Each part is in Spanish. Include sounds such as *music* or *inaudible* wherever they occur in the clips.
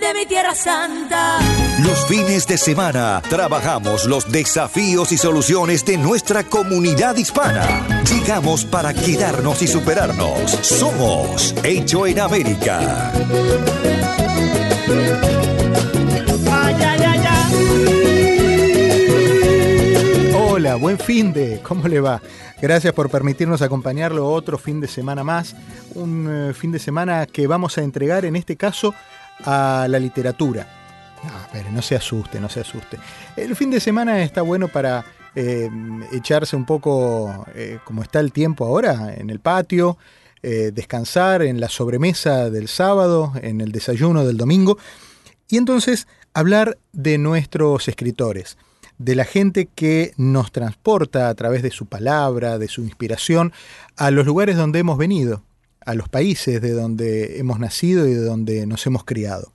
de mi tierra santa. Los fines de semana trabajamos los desafíos y soluciones de nuestra comunidad hispana. Llegamos para quedarnos y superarnos. Somos Hecho en América. Hola, buen fin de, ¿cómo le va? Gracias por permitirnos acompañarlo otro fin de semana más, un eh, fin de semana que vamos a entregar en este caso a la literatura. No, espere, no se asuste, no se asuste. El fin de semana está bueno para eh, echarse un poco, eh, como está el tiempo ahora, en el patio, eh, descansar en la sobremesa del sábado, en el desayuno del domingo, y entonces hablar de nuestros escritores, de la gente que nos transporta a través de su palabra, de su inspiración, a los lugares donde hemos venido, a los países de donde hemos nacido y de donde nos hemos criado.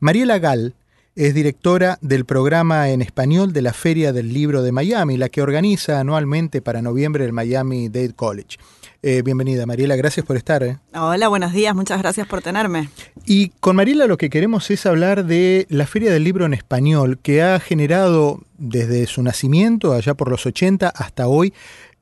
Mariela Gall es directora del programa en español de la Feria del Libro de Miami, la que organiza anualmente para noviembre el Miami Dade College. Eh, bienvenida, Mariela, gracias por estar. ¿eh? Hola, buenos días, muchas gracias por tenerme. Y con Mariela lo que queremos es hablar de la Feria del Libro en Español, que ha generado desde su nacimiento, allá por los 80 hasta hoy,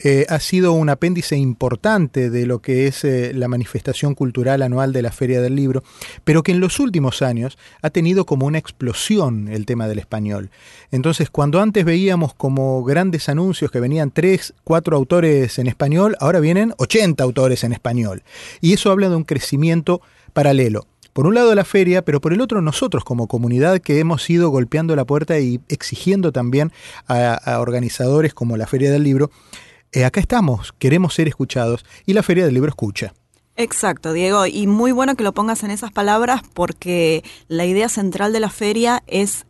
eh, ha sido un apéndice importante de lo que es eh, la manifestación cultural anual de la Feria del Libro, pero que en los últimos años ha tenido como una explosión el tema del español. Entonces, cuando antes veíamos como grandes anuncios que venían tres, cuatro autores en español, ahora vienen 80 autores en español. Y eso habla de un crecimiento paralelo por un lado la feria, pero por el otro nosotros como comunidad que hemos ido golpeando la puerta y exigiendo también a, a organizadores como la Feria del Libro, eh, acá estamos, queremos ser escuchados y la Feria del Libro escucha. Exacto, Diego, y muy bueno que lo pongas en esas palabras porque la idea central de la feria es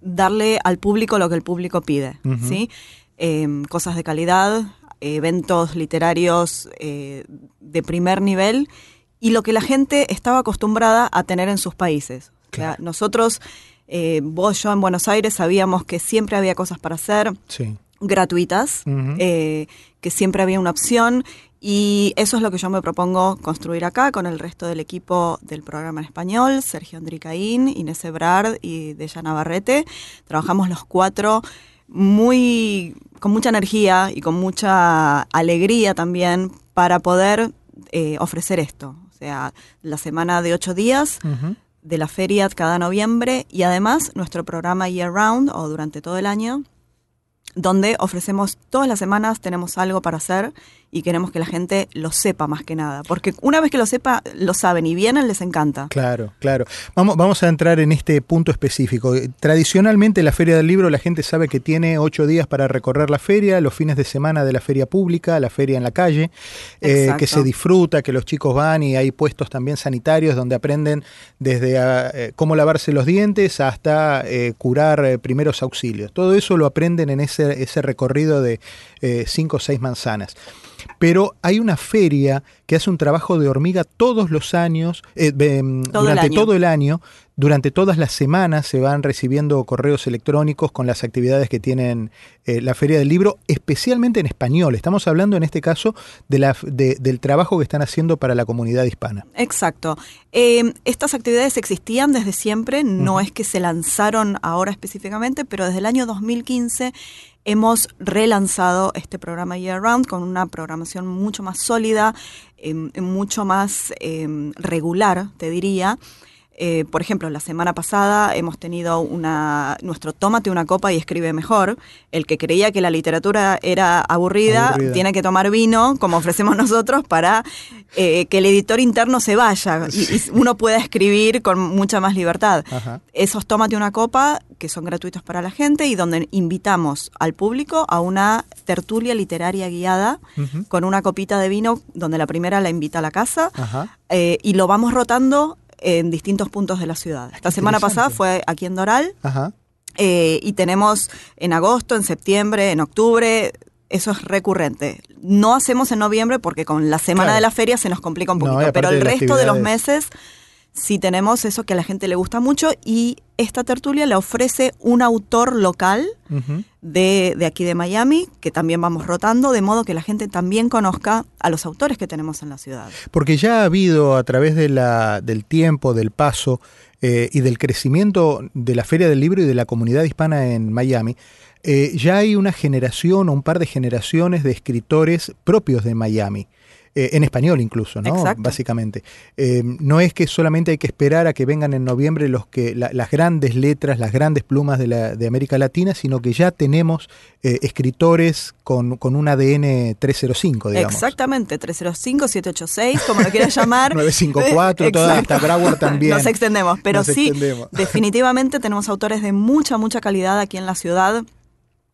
darle al público lo que el público pide, ¿sí? Eh, cosas de calidad, eventos literarios eh, de primer nivel y lo que la gente estaba acostumbrada a tener en sus países. O sea, nosotros, eh, vos, yo en Buenos Aires sabíamos que siempre había cosas para hacer. Sí. gratuitas, eh, que siempre había una opción y eso es lo que yo me propongo construir acá con el resto del equipo del programa en español, Sergio Andricaín, Inés Ebrard y Deya Navarrete. Trabajamos los cuatro muy con mucha energía y con mucha alegría también para poder eh, ofrecer esto. O sea, la semana de ocho días de la feria cada noviembre y además nuestro programa Year Round o durante todo el año, donde ofrecemos todas las semanas, tenemos algo para hacer y queremos que la gente lo sepa más que nada. Porque una vez que lo sepa, lo saben y vienen, les encanta. Claro, claro. Vamos, vamos a entrar en este punto específico. Eh, Tradicionalmente la Feria del Libro la gente sabe que tiene ocho días para recorrer la feria, los fines de semana de la feria pública, la feria en la calle, eh, que se disfruta, que los chicos van y hay puestos también sanitarios donde aprenden desde ah, eh, cómo lavarse los dientes hasta eh, curar primeros auxilios. Todo eso lo aprenden en ese, ese recorrido de cinco o seis manzanas. Pero hay una feria que hace un trabajo de hormiga todos los años, eh, mm, el durante año. todo el año, durante todas las semanas se van recibiendo correos electrónicos con las actividades que tienen eh, la Feria del Libro, especialmente en español. Estamos hablando en este caso de la, de- del trabajo que están haciendo para la comunidad hispana. Exacto. Eh, estas actividades existían desde siempre, no es que se lanzaron ahora específicamente, pero desde el año 2015 hemos relanzado este programa Year Round con una programación mucho más sólida, em, mucho más em, regular, te diría. Eh, por ejemplo, la semana pasada hemos tenido una nuestro Tómate una copa y escribe mejor. El que creía que la literatura era aburrida, Aburrida. tiene que tomar vino, como ofrecemos nosotros, para eh, que el editor interno se vaya y, y uno pueda escribir con mucha más libertad. Ajá. Esos Tómate una copa, que son gratuitos para la gente y donde invitamos al público a una tertulia literaria guiada con una copita de vino, donde la primera la invita a la casa Ajá. eh, y lo vamos rotando en distintos puntos de la ciudad. Esta semana pasada fue aquí en Doral Ajá. eh, y tenemos en agosto, en septiembre, en octubre. Eso es recurrente. No hacemos en noviembre porque con la semana Claro. de la feria se nos complica un poquito. pero el resto de los meses sí tenemos eso que a la gente le gusta mucho y esta tertulia le ofrece un autor local de, de aquí de Miami, que también vamos rotando, de modo que la gente también conozca a los autores que tenemos en la ciudad. Porque ya ha habido a través de la, del tiempo, del paso eh, y del crecimiento de la Feria del Libro y de la comunidad hispana en Miami, eh, ya hay una generación o un par de generaciones de escritores propios de Miami. Eh, en español incluso, ¿no? Exacto. Básicamente. Eh, no es que solamente hay que esperar a que vengan en noviembre los que, la- las grandes letras, las grandes plumas de, la, de América Latina, sino que ya tenemos eh, escritores con, con un ADN 305, digamos. Exactamente, 305-786, como lo quieras llamar. *laughs* 954, toda, hasta Broward también. Nos extendemos, pero Nos sí, extendemos. definitivamente tenemos autores de mucha, mucha calidad aquí en la ciudad.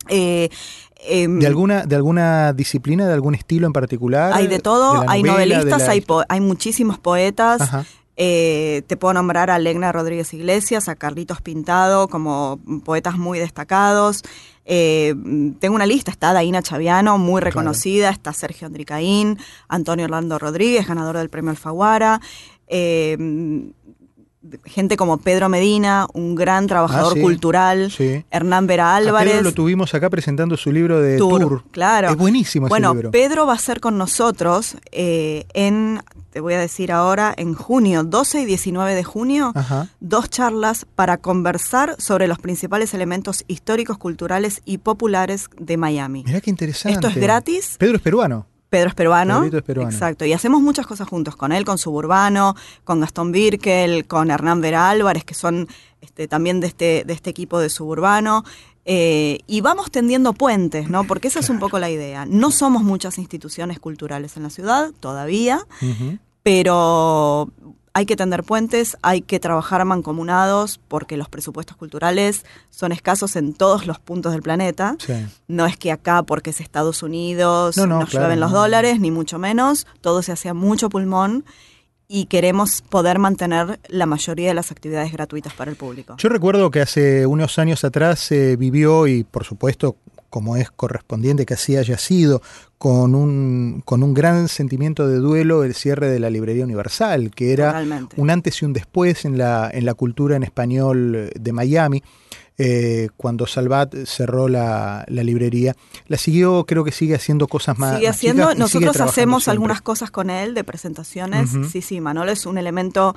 Eh, em, ¿De alguna, ¿De alguna disciplina, de algún estilo en particular? hay de todo, hay novela, novelistas, la- hay, po- hay muchísimos poetas. Ajá. Eh, te puedo nombrar a Legna Rodríguez Iglesias, a Carlitos Pintado, como poetas muy destacados. Eh, tengo una lista, está Daina Chaviano, muy reconocida, está Sergio Andricaín, Antonio Orlando Rodríguez, ganador del premio Alfaguara. Eh, gente como Pedro Medina, un gran trabajador Ah, sí. cultural, Sí. Hernán Vera A Pedro Álvarez. lo tuvimos acá presentando su libro de Tour, Tour. claro. Es buenísimo ese bueno, libro. Pedro va a ser con nosotros eh, en, te voy a decir ahora, en junio, 12 y 19 de junio, Ajá. dos charlas para conversar sobre los principales elementos históricos, culturales y populares de Miami. Mirá qué interesante. Esto es gratis. Pedro es peruano. Pedro es peruano. Pedrito es peruano. Exacto. Y hacemos muchas cosas juntos con él, con Suburbano, con Gastón Birkel, con Hernán Vera Álvarez, que son este, también de este, de este equipo de Suburbano. Eh, y vamos tendiendo puentes, ¿no? Porque esa es un poco la idea. No somos muchas instituciones culturales en la ciudad todavía, pero hay que tender puentes, hay que trabajar mancomunados, porque los presupuestos culturales son escasos en todos los puntos del planeta. Sí. No es que acá, porque es Estados Unidos, No, no, nos claro, llueven los no. dólares, ni mucho menos. Todo se hace a mucho pulmón y queremos poder mantener la mayoría de las actividades gratuitas para el público. Yo recuerdo que hace unos años atrás se vivió, y por supuesto, como es correspondiente que así haya sido, con un, con un gran sentimiento de duelo el cierre de la Librería Universal, que era Totalmente. un antes y un después en la, en la cultura en español de Miami. eh, cuando Salvat cerró la, la librería, la siguió, creo que sigue haciendo cosas más. sigue más haciendo, chicas y sigue nosotros hacemos siempre. algunas cosas con él de presentaciones. Sí, sí, Manolo es un elemento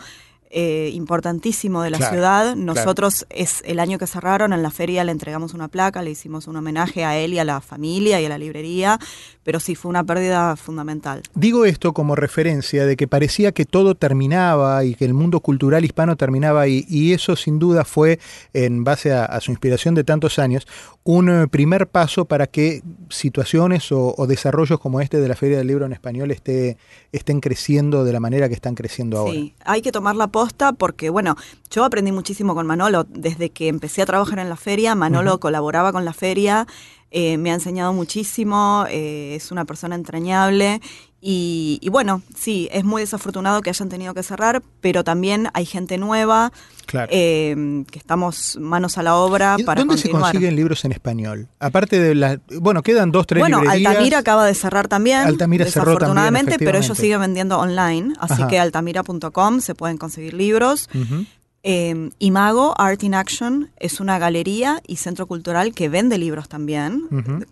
eh, importantísimo de la Claro, ciudad. claro. Nosotros es el año que cerraron en la feria le entregamos una placa, le hicimos un homenaje a él y a la familia y a la librería, pero sí fue una pérdida fundamental. Digo esto como referencia de que parecía que todo terminaba y que el mundo cultural hispano terminaba ahí, y eso sin duda fue, en base a, a su inspiración de tantos años, un eh, primer paso para que situaciones o, o desarrollos como este de la Feria del Libro en Español esté, estén creciendo de la manera que están creciendo ahora. Sí, hay que tomar la posta porque, bueno, yo aprendí muchísimo con Manolo. Desde que empecé a trabajar en la feria, Manolo colaboraba con la feria, eh, me ha enseñado muchísimo, eh, es una persona entrañable. Y, y bueno, sí, es muy desafortunado que hayan tenido que cerrar, pero también hay gente nueva, Claro. eh, que estamos manos a la obra ¿Y para ¿Dónde continuar. se consiguen libros en español? Aparte de las... Bueno, quedan dos, tres bueno, librerías. Altamira acaba de cerrar también, Altamira cerró también, desafortunadamente, pero ellos siguen vendiendo online, así Ajá. que altamira.com se pueden conseguir libros. Ujú. Eh, Imago Art in Action es una galería y centro cultural que vende libros también,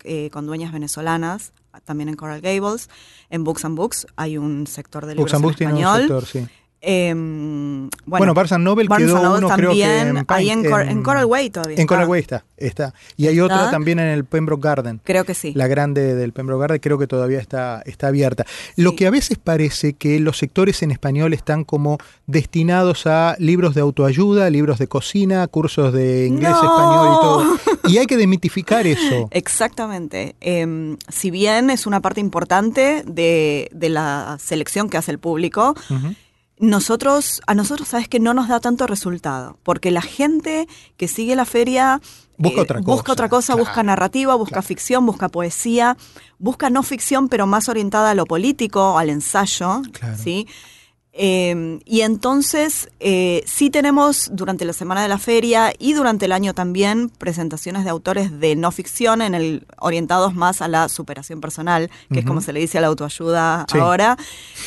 eh, con dueñas venezolanas, también en Coral Gables. En Books and Books hay un sector de libros Books and en Books tiene un español. sector, sí. Em, bueno, Barnes Noble Barnes quedó Noble uno creo que también, en, ahí en, Cor- en- en Coral Way todavía. En está. Coral Way está, está. Y hay ¿Está? otra también en el Pembroke Garden. Creo que sí. La grande del Pembroke Garden creo que todavía está, está abierta. Lo que a veces parece que los sectores en español están como destinados a libros de autoayuda, libros de cocina, cursos de inglés, No. español y todo. Y hay que demitificar eso. *laughs* Exactamente. Em, si bien es una parte importante de, de la selección que hace el público. Nosotros, a nosotros sabes que no nos da tanto resultado, porque la gente que sigue la feria eh, Busca otra cosa, busca, otra cosa, claro, busca narrativa, busca ficción, busca poesía, busca no ficción, pero más orientada a lo político, al ensayo, Claro. ¿sí? Eh, y entonces eh, sí tenemos durante la semana de la feria y durante el año también presentaciones de autores de no ficción en el orientados más a la superación personal, que es como se le dice a la autoayuda Sí. ahora.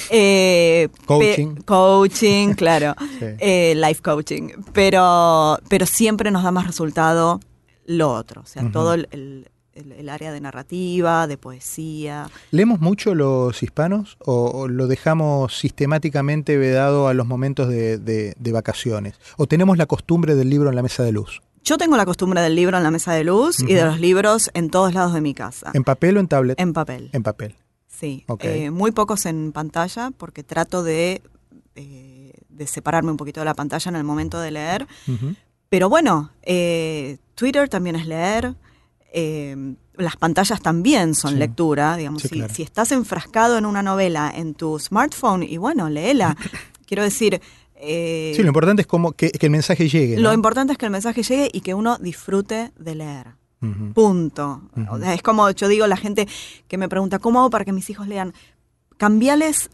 Eh, Coaching. coaching, *laughs* claro. Sí. Eh, life coaching. Pero, pero siempre nos da más resultado lo otro. O sea, todo el, el- el- el área de narrativa, de poesía. ¿Leemos mucho los hispanos o, o lo dejamos sistemáticamente vedado a los momentos de, de- de vacaciones? ¿O tenemos la costumbre del libro en la mesa de luz? Yo tengo la costumbre del libro en la mesa de luz y de los libros en todos lados de mi casa. ¿En papel o en tablet? En papel. En papel. Sí. Eh, muy pocos en pantalla porque trato de, eh, de separarme un poquito de la pantalla en el momento de leer. Pero bueno, eh, Twitter también es leer. Eh, las pantallas también son Sí. lectura, digamos, Sí, si, claro. si estás enfrascado en una novela en tu smartphone, y bueno, léela. *laughs* Quiero decir, eh, Sí, lo importante es como que, que el mensaje llegue. lo importante es que el mensaje llegue y que uno disfrute de leer. Punto. Ujú. O sea, es como yo digo, la gente que me pregunta, ¿cómo hago para que mis hijos lean? Cambiales,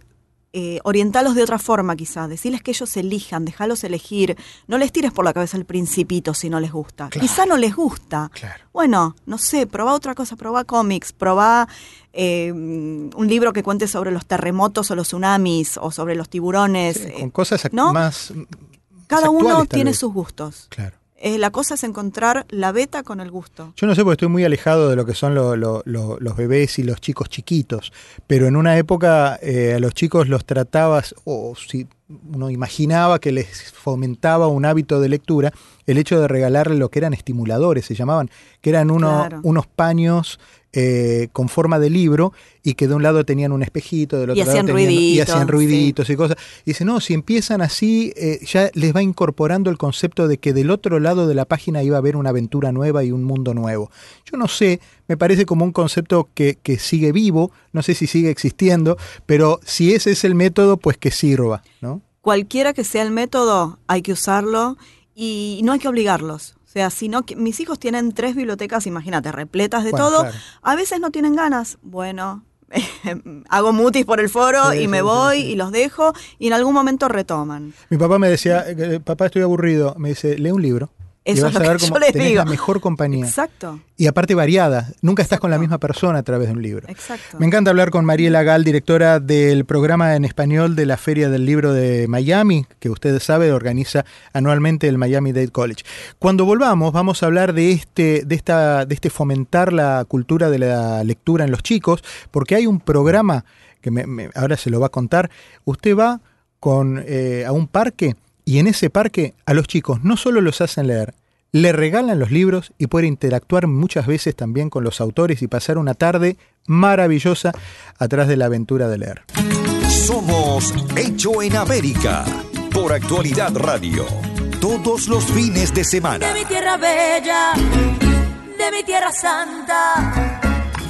eh, orientalos de otra forma quizás, decirles que ellos elijan, dejalos elegir, no les tires por la cabeza el principito si no les gusta. Claro. Quizá no les gusta. Claro. Bueno, no sé, probá otra cosa, probá cómics, probá eh, un libro que cuente sobre los terremotos o los tsunamis o sobre los tiburones. Sí, eh, con cosas ¿no? más. Cada uno tiene vez. sus gustos. Claro. La cosa es encontrar la beta con el gusto. Yo no sé porque estoy muy alejado de lo que son lo- lo- lo- los bebés y los chicos chiquitos, pero en una época eh, a los chicos los tratabas, o si uno imaginaba que les fomentaba un hábito de lectura, el hecho de regalarle lo que eran estimuladores, se llamaban, que eran uno- Claro. unos paños eh, con forma de libro y que de un lado tenían un espejito, del otro Y hacían lado tenían, y hacían ruiditos y cosas. Y dice, no, si empiezan así, eh, ya les va incorporando el concepto de que del otro lado de la página iba a haber una aventura nueva y un mundo nuevo. Yo no sé, me parece como un concepto que, que sigue vivo, no sé si sigue existiendo, pero si ese es el método, pues que sirva, ¿no? cualquiera que sea el método, hay que usarlo y no hay que obligarlos. O sea, si no, que- mis hijos tienen tres bibliotecas, imagínate, repletas de Bueno, todo. claro. A veces no tienen ganas. Bueno, *laughs* hago mutis por el foro Sí, y me sí, voy sí, y los dejo y en algún momento retoman. Mi papá me decía, eh, papá estoy aburrido, me dice, lee un libro. Y Eso vas es a lo ver que yo cómo les digo. la mejor compañía. Exacto, Y aparte variada, nunca estás con la misma persona a través de un libro. exacto. Me encanta hablar con Mariela Gal, directora del programa en español de la Feria del Libro de Miami, que ustedes saben organiza anualmente el Miami Dade College. Cuando volvamos vamos a hablar de este, de esta, de este fomentar la cultura de la lectura en los chicos, porque hay un programa que me- me- ahora se lo va a contar. Usted va con eh, a un parque y en ese parque a los chicos no solo los hacen leer, le regalan los libros y puede interactuar muchas veces también con los autores y pasar una tarde maravillosa atrás de la aventura de leer. Somos Hecho en América por Actualidad Radio. Todos los fines de semana. de mi tierra bella, de mi tierra santa.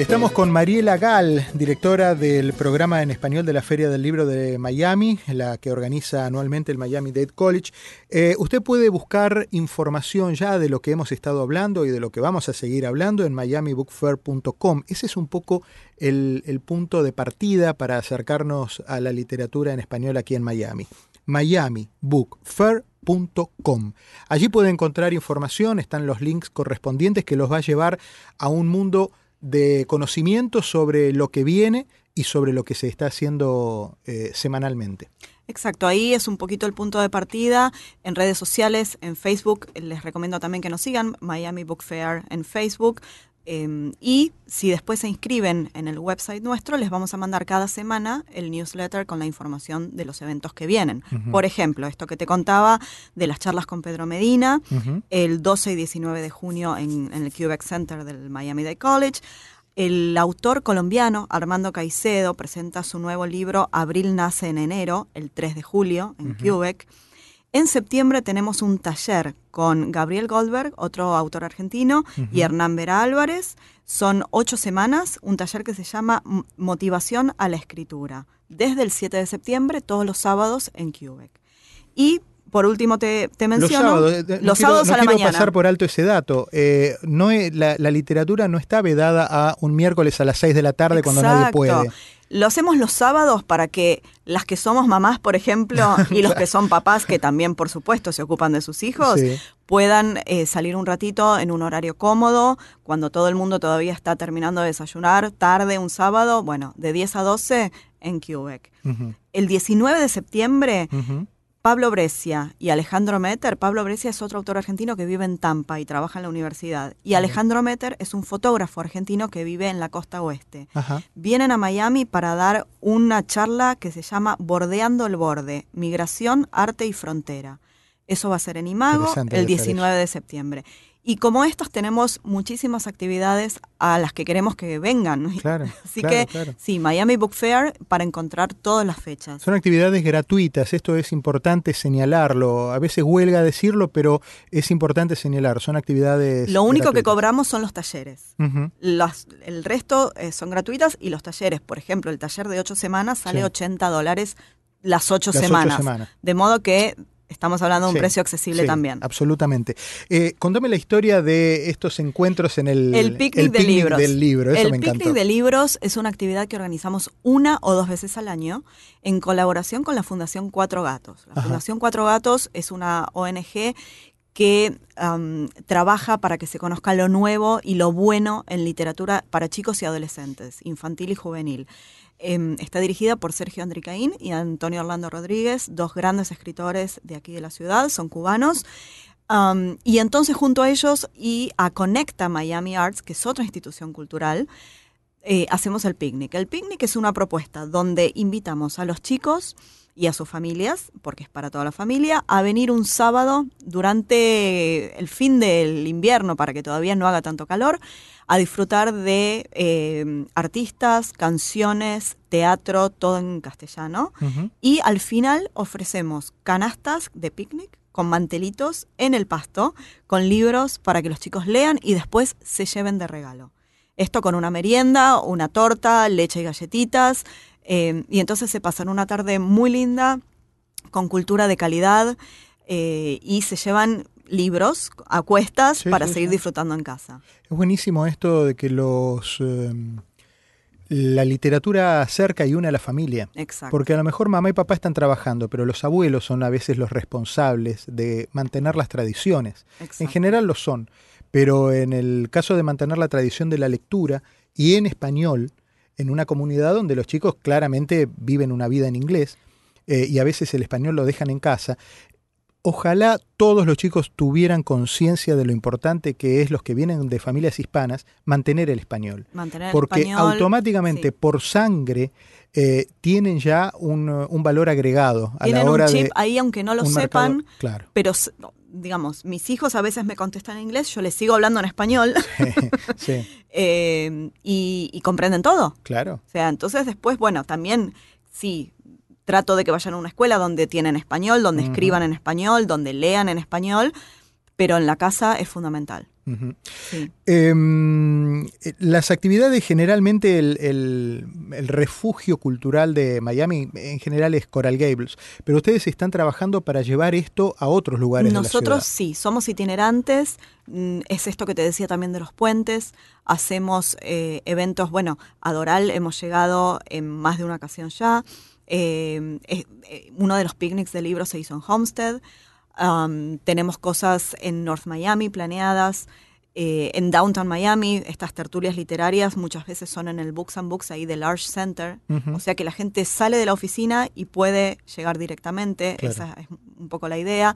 Estamos con Mariela Gal, directora del programa en español de la Feria del Libro de Miami, la que organiza anualmente el Miami Dade College. Eh, usted puede buscar información ya de lo que hemos estado hablando y de lo que vamos a seguir hablando en miamibookfair.com. Ese es un poco el, el punto de partida para acercarnos a la literatura en español aquí en Miami. miamibookfair.com. Allí puede encontrar información, están los links correspondientes que los va a llevar a un mundo de conocimiento sobre lo que viene y sobre lo que se está haciendo eh, semanalmente. Exacto, ahí es un poquito el punto de partida. En redes sociales, en Facebook, les recomiendo también que nos sigan, Miami Book Fair en Facebook. Em, y si después se inscriben en el website nuestro, les vamos a mandar cada semana el newsletter con la información de los eventos que vienen. Por ejemplo, esto que te contaba de las charlas con Pedro Medina, el 12 y 19 de junio en, en el Quebec Center del Miami Dade College. El autor colombiano Armando Caicedo presenta su nuevo libro Abril nace en enero, el 3 de julio, en Quebec. En septiembre tenemos un taller con Gabriel Goldberg, otro autor argentino, y Hernán Vera Álvarez. Son ocho semanas, un taller que se llama Motivación a la Escritura, desde el 7 de septiembre, todos los sábados en Quebec. Y por último te, menciono los sábados, los sábados no quiero pasar por alto ese dato. Eh, no la, literatura no está vedada a un miércoles a las 6 de la tarde cuando nadie puede. Lo hacemos los sábados para que las que somos mamás, por ejemplo, *laughs* y los que son papás, que también, por supuesto, se ocupan de sus hijos, puedan eh, salir un ratito en un horario cómodo, cuando todo el mundo todavía está terminando de desayunar, tarde, un sábado, bueno, de 10 a 12 en Quebec. El 19 de septiembre Pablo Brescia y Alejandro Meter. Pablo Brescia es otro autor argentino que vive en Tampa y trabaja en la universidad. Y Alejandro Meter es un fotógrafo argentino que vive en la costa oeste. Vienen a Miami para dar una charla que se llama Bordeando el Borde, Migración, Arte y Frontera. Eso va a ser en Imago el 19 de septiembre. Y como estos tenemos muchísimas actividades a las que queremos que vengan. *laughs* Claro. Así que sí, Miami Book Fair para encontrar todas las fechas. Son actividades gratuitas, esto es importante señalarlo. A veces huelga decirlo, pero es importante señalar. Son actividades. Lo único que cobramos son los talleres. el resto eh, son gratuitas y los talleres, por ejemplo, el taller de ocho semanas sale 80 dólares las ocho semanas. De modo que Estamos hablando de un precio accesible también. Absolutamente. Eh, contame la historia de estos encuentros en el, el picnic, de libros. del libro. el picnic de libros es una actividad que organizamos una o dos veces al año en colaboración con la Fundación Cuatro Gatos. La Fundación Cuatro Gatos es una ONG que trabaja para que se conozca lo nuevo y lo bueno en literatura para chicos y adolescentes, infantil y juvenil. Em, está dirigida por Sergio Andricaín y Antonio Orlando Rodríguez, dos grandes escritores de aquí de la ciudad, son cubanos. y entonces junto a ellos y a Conecta Miami Arts, que es otra institución cultural, eh, hacemos el picnic. El picnic es una propuesta donde invitamos a los chicos y a sus familias, porque es para toda la familia, a venir un sábado durante el fin del invierno, para que todavía no haga tanto calor, a disfrutar de eh, artistas, canciones, teatro, todo en castellano. Y al final ofrecemos canastas de picnic con mantelitos en el pasto, con libros para que los chicos lean y después se lleven de regalo. Esto con una merienda, una torta, leche y galletitas. Eh, y entonces se pasan una tarde muy linda, con cultura de calidad, eh, y se llevan libros a cuestas para seguir disfrutando en casa. Es buenísimo esto de que los... Em, la literatura acerca y une a la familia. Exacto. Porque a lo mejor mamá y papá están trabajando, pero los abuelos son a veces los responsables de mantener las tradiciones. En general lo son, pero en el caso de mantener la tradición de la lectura y en español, en una comunidad donde los chicos claramente viven una vida en inglés eh, y a veces el español lo dejan en casa. Ojalá todos los chicos tuvieran conciencia de lo importante que es los que vienen de familias hispanas mantener el español. porque automáticamente por sangre eh, tienen ya un, valor agregado a la hora un chip ahí aunque no lo sepan, claro. pero digamos, mis hijos a veces me contestan en inglés, yo les sigo hablando en español *laughs* sí, *laughs* eh, y, y, comprenden todo. Claro. O sea, entonces después, bueno, también sí, trato de que vayan a una escuela donde tienen español, donde escriban en español, donde lean en español, pero en la casa es fundamental. Em, las actividades, generalmente el, refugio cultural de Miami en general es Coral Gables, pero ustedes están trabajando para llevar esto a otros lugares. Nosotros sí, somos itinerantes, mm, es esto que te decía también de los puentes, hacemos eh, eventos, bueno, a Doral hemos llegado en más de una ocasión ya, eh, eh, uno de los picnics de libros se hizo en Homestead. Tenemos cosas en North Miami planeadas. eh, en Downtown Miami, estas tertulias literarias muchas veces son en el Books and Books ahí del Arch Center, o sea que la gente sale de la oficina y puede llegar directamente, Claro. esa es un poco la idea.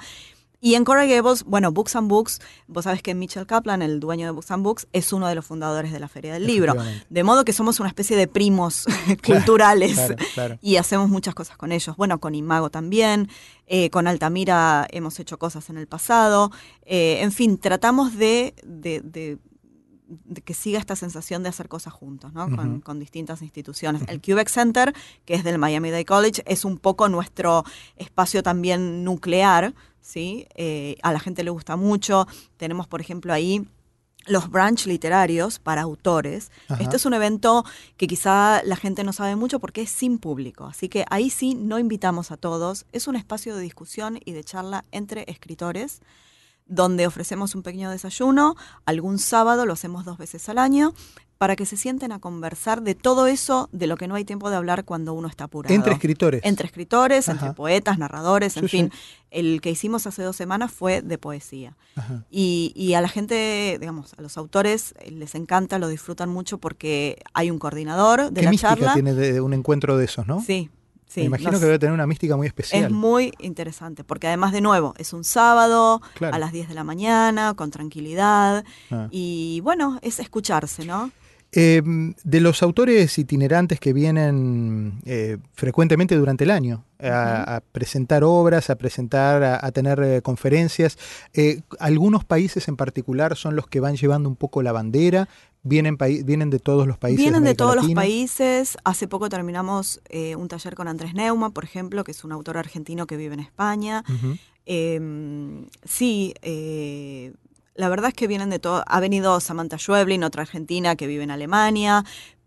Y en Coral Gables, bueno, Books and Books, vos sabés que Mitchell Kaplan, el dueño de Books and Books, es uno de los fundadores de la Feria del Libro. De modo que somos una especie de primos *laughs* *laughs* culturales claro, claro. y hacemos muchas cosas con ellos. Bueno, con Imago también, eh, con Altamira hemos hecho cosas en el pasado. Eh, en fin, tratamos de, de- de- de que siga esta sensación de hacer cosas juntos, ¿no? con distintas instituciones. El Quebec Center, que es del Miami Dade College, es un poco nuestro espacio también nuclear, ¿sí? Eh, a la gente le gusta mucho. Tenemos, por ejemplo, ahí los brunch literarios para autores. Ajá. Este es un evento que quizá la gente no sabe mucho porque es sin público. Así que ahí sí no invitamos a todos. Es un espacio de discusión y de charla entre escritores donde ofrecemos un pequeño desayuno, algún sábado, lo hacemos dos veces al año, para que se sienten a conversar de todo eso de lo que no hay tiempo de hablar cuando uno está apurado. Entre escritores. Entre escritores, Ajá. entre poetas, narradores, en sí. fin. El que hicimos hace dos semanas fue de poesía. Y, y a la gente, digamos, a los autores eh, les encanta, lo disfrutan mucho porque hay un coordinador de ¿Qué la mística charla. tiene de un encuentro de esos, no? Sí, sí. Me imagino nos- que debe tener una mística muy especial. es muy interesante, porque además, de nuevo, es un sábado Claro. a las 10 de la mañana, con tranquilidad. Ah. Y bueno, es escucharse, ¿no? Eh, de los autores itinerantes que vienen eh, frecuentemente durante el año a, a presentar obras, a presentar, a, a tener eh, conferencias, eh, algunos países en particular son los que van llevando un poco la bandera, vienen, vienen de todos los países. Vienen de todos los países. Hace poco terminamos eh, un taller con Andrés Neuma, por ejemplo, que es un autor argentino que vive en España. Eh, sí, eh, la verdad es que vienen de todo. Ha venido Samantha Schweblin, otra argentina que vive en Alemania,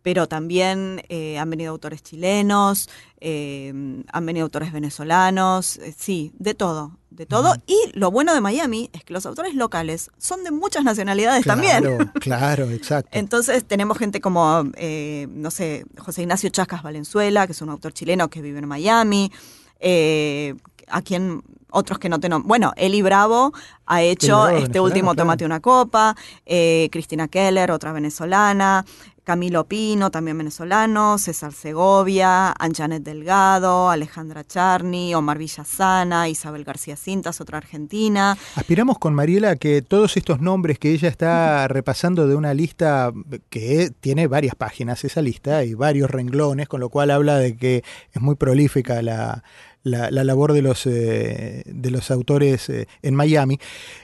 pero también eh, han venido autores chilenos, eh, han venido autores venezolanos, eh, sí, de todo, de todo. Y lo bueno de Miami es que los autores locales son de muchas nacionalidades también. *laughs* Claro, exacto. Entonces tenemos gente como, eh, no sé, José Ignacio Chascas Valenzuela, que es un autor chileno que vive en Miami, eh, a quien otros que no tenemos. Bueno, Eli Bravo ha hecho Bravo, este último claro. Tómate una copa, eh, Cristina Keller, otra venezolana, Camilo Pino, también venezolano, César Segovia, Anjanet Delgado, Alejandra Charny, Omar Villasana, Isabel García Cintas, otra argentina. Aspiramos con Mariela a que todos estos nombres que ella está *laughs* repasando de una lista que tiene varias páginas, esa lista, y varios renglones, con lo cual habla de que es muy prolífica la, la- la labor de los, eh, de los autores eh, en Miami,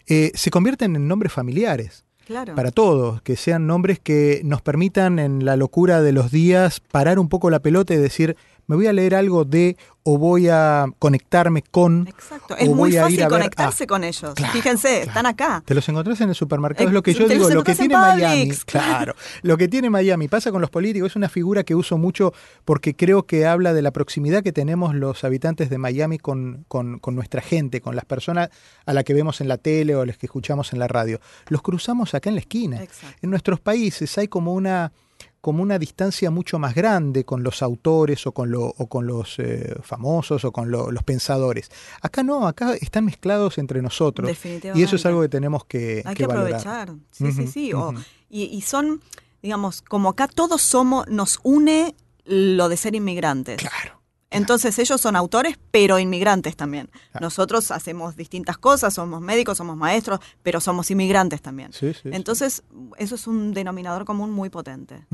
eh, se convierten en nombres familiares. Para todos, que sean nombres que nos permitan en la locura de los días parar un poco la pelota y decir, me voy a leer algo de o voy a conectarme con. Exacto, o es muy voy a ir fácil a ver- conectarse ah, con ellos. claro, Fíjense, claro. están acá. Te los encontrás en el supermercado, Eh, es lo que yo digo, lo que tiene Miami, *laughs* claro, lo que tiene Miami pasa con los políticos, es una figura que uso mucho porque creo que habla de la proximidad que tenemos los habitantes de Miami con, con- con nuestra gente, con las personas a las que vemos en la tele o a las que escuchamos en la radio. Los cruzamos acá en la esquina. Exacto. En nuestros países hay como una como una distancia mucho más grande con los autores o con, lo- o con los eh, famosos o con lo- los pensadores. Acá no, acá están mezclados entre nosotros. Definitivamente. Y eso es algo que tenemos que, Hay que que valorar. aprovechar. Sí, sí, sí. O- y, y son, digamos, como acá todos somos, nos une lo de ser inmigrantes. Claro. Entonces ellos son autores, pero inmigrantes también. Nosotros hacemos distintas cosas, somos médicos, somos maestros, pero somos inmigrantes también. Sí, sí, sí. Entonces, eso es un denominador común muy potente.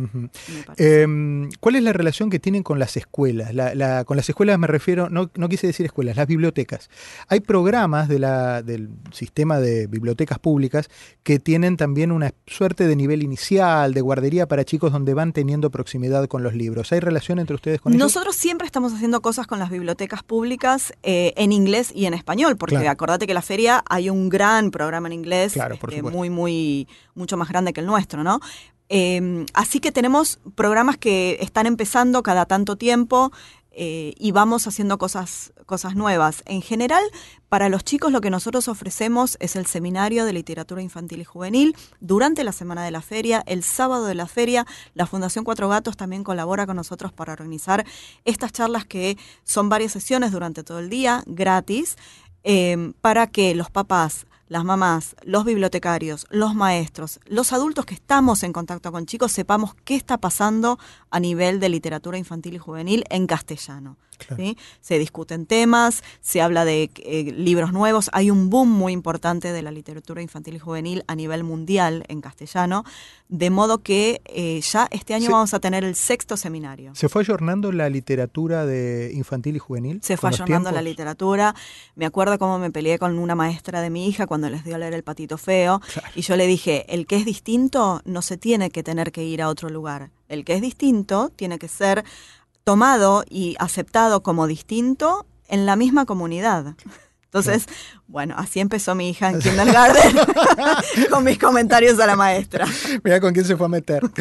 Eh, ¿Cuál es la relación que tienen con las escuelas? La- la- con las escuelas me refiero, no, no quise decir escuelas, las bibliotecas. Hay programas de la- del sistema de bibliotecas públicas que tienen también una suerte de nivel inicial, de guardería para chicos donde van teniendo proximidad con los libros. ¿Hay relación entre ustedes con ellos? Nosotros siempre estamos haciendo cosas con las bibliotecas públicas eh, en inglés y en español, porque Claro. acordate que la feria hay un gran programa en inglés, Claro, este, supuesto. muy, muy, mucho más grande que el nuestro, ¿no? Eh, así que tenemos programas que están empezando cada tanto tiempo eh, y vamos haciendo cosas, cosas nuevas. En general, para los chicos lo que nosotros ofrecemos es el seminario de literatura infantil y juvenil durante la semana de la feria, el sábado de la feria. La Fundación Cuatro Gatos también colabora con nosotros para organizar estas charlas que son varias sesiones durante todo el día, gratis, eh, para que los papás las mamás, los bibliotecarios, los maestros, los adultos que estamos en contacto con chicos, sepamos qué está pasando a nivel de literatura infantil y juvenil en castellano. ¿Sí? Se discuten temas, se habla de eh, libros nuevos, hay un boom muy importante de la literatura infantil y juvenil a nivel mundial en castellano, de modo que eh, ya este año vamos a tener el sexto seminario. ¿Se fue ayornando la literatura de infantil y juvenil? Se fue ayornando la literatura. Me acuerdo cómo me peleé con una maestra de mi hija cuando les dio a leer El Patito Feo, y yo le dije, el que es distinto no se tiene que tener que ir a otro lugar. El que es distinto tiene que ser tomado y aceptado como distinto en la misma comunidad. Entonces, bueno, así empezó mi hija en kindergarten *laughs* *laughs* con mis comentarios a la maestra. Mira con quién se fue a meter. *laughs*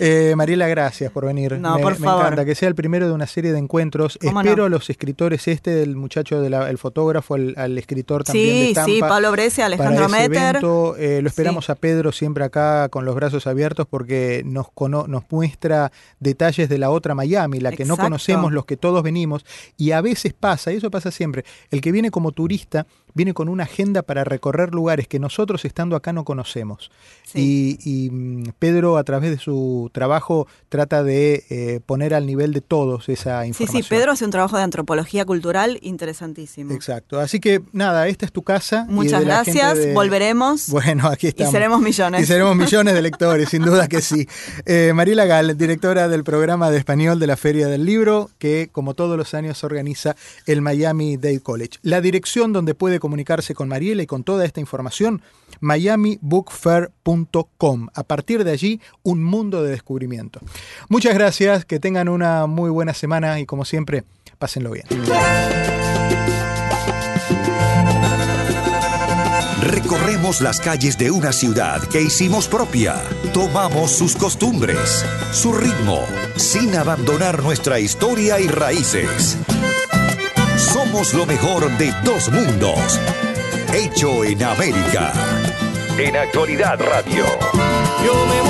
Eh, Mariela, gracias por venir. No, me, por favor. encanta que sea el primero de una serie de encuentros. Espero a los escritores, este del muchacho, del fotógrafo, al, escritor también sí, de. Sí, Pablo Brescia, Alejandro Meter. Eh, lo esperamos a Pedro siempre acá con los brazos abiertos porque nos, nos muestra detalles de la otra Miami, la que no conocemos los que todos venimos. Y a veces pasa, y eso pasa siempre, el que viene como turista viene con una agenda para recorrer lugares que nosotros estando acá no conocemos. Y, mm, Pedro a través de su trabajo trata de eh, poner al nivel de todos esa información. Sí, sí, Pedro hace un trabajo de antropología cultural interesantísimo. Exacto. Así que nada, esta es tu casa. Muchas gracias, volveremos. Bueno, aquí estamos. Y seremos millones. Y seremos millones de lectores, sin duda que sí. *laughs* Eh, Mariela Gal, directora del programa de español de la Feria del Libro, que como todos los años organiza el Miami Dade College. La dirección donde puede comunicarse con Mariela y con toda esta información, miamibookfair.com. A partir de allí, un mundo de descubrimiento. Muchas gracias, que tengan una muy buena semana y como siempre, pásenlo bien. Recorremos las calles de una ciudad que hicimos propia. Tomamos sus costumbres, su ritmo, sin abandonar nuestra historia y raíces. Somos lo mejor de dos mundos. Hecho en América. En Actualidad Radio. Yo me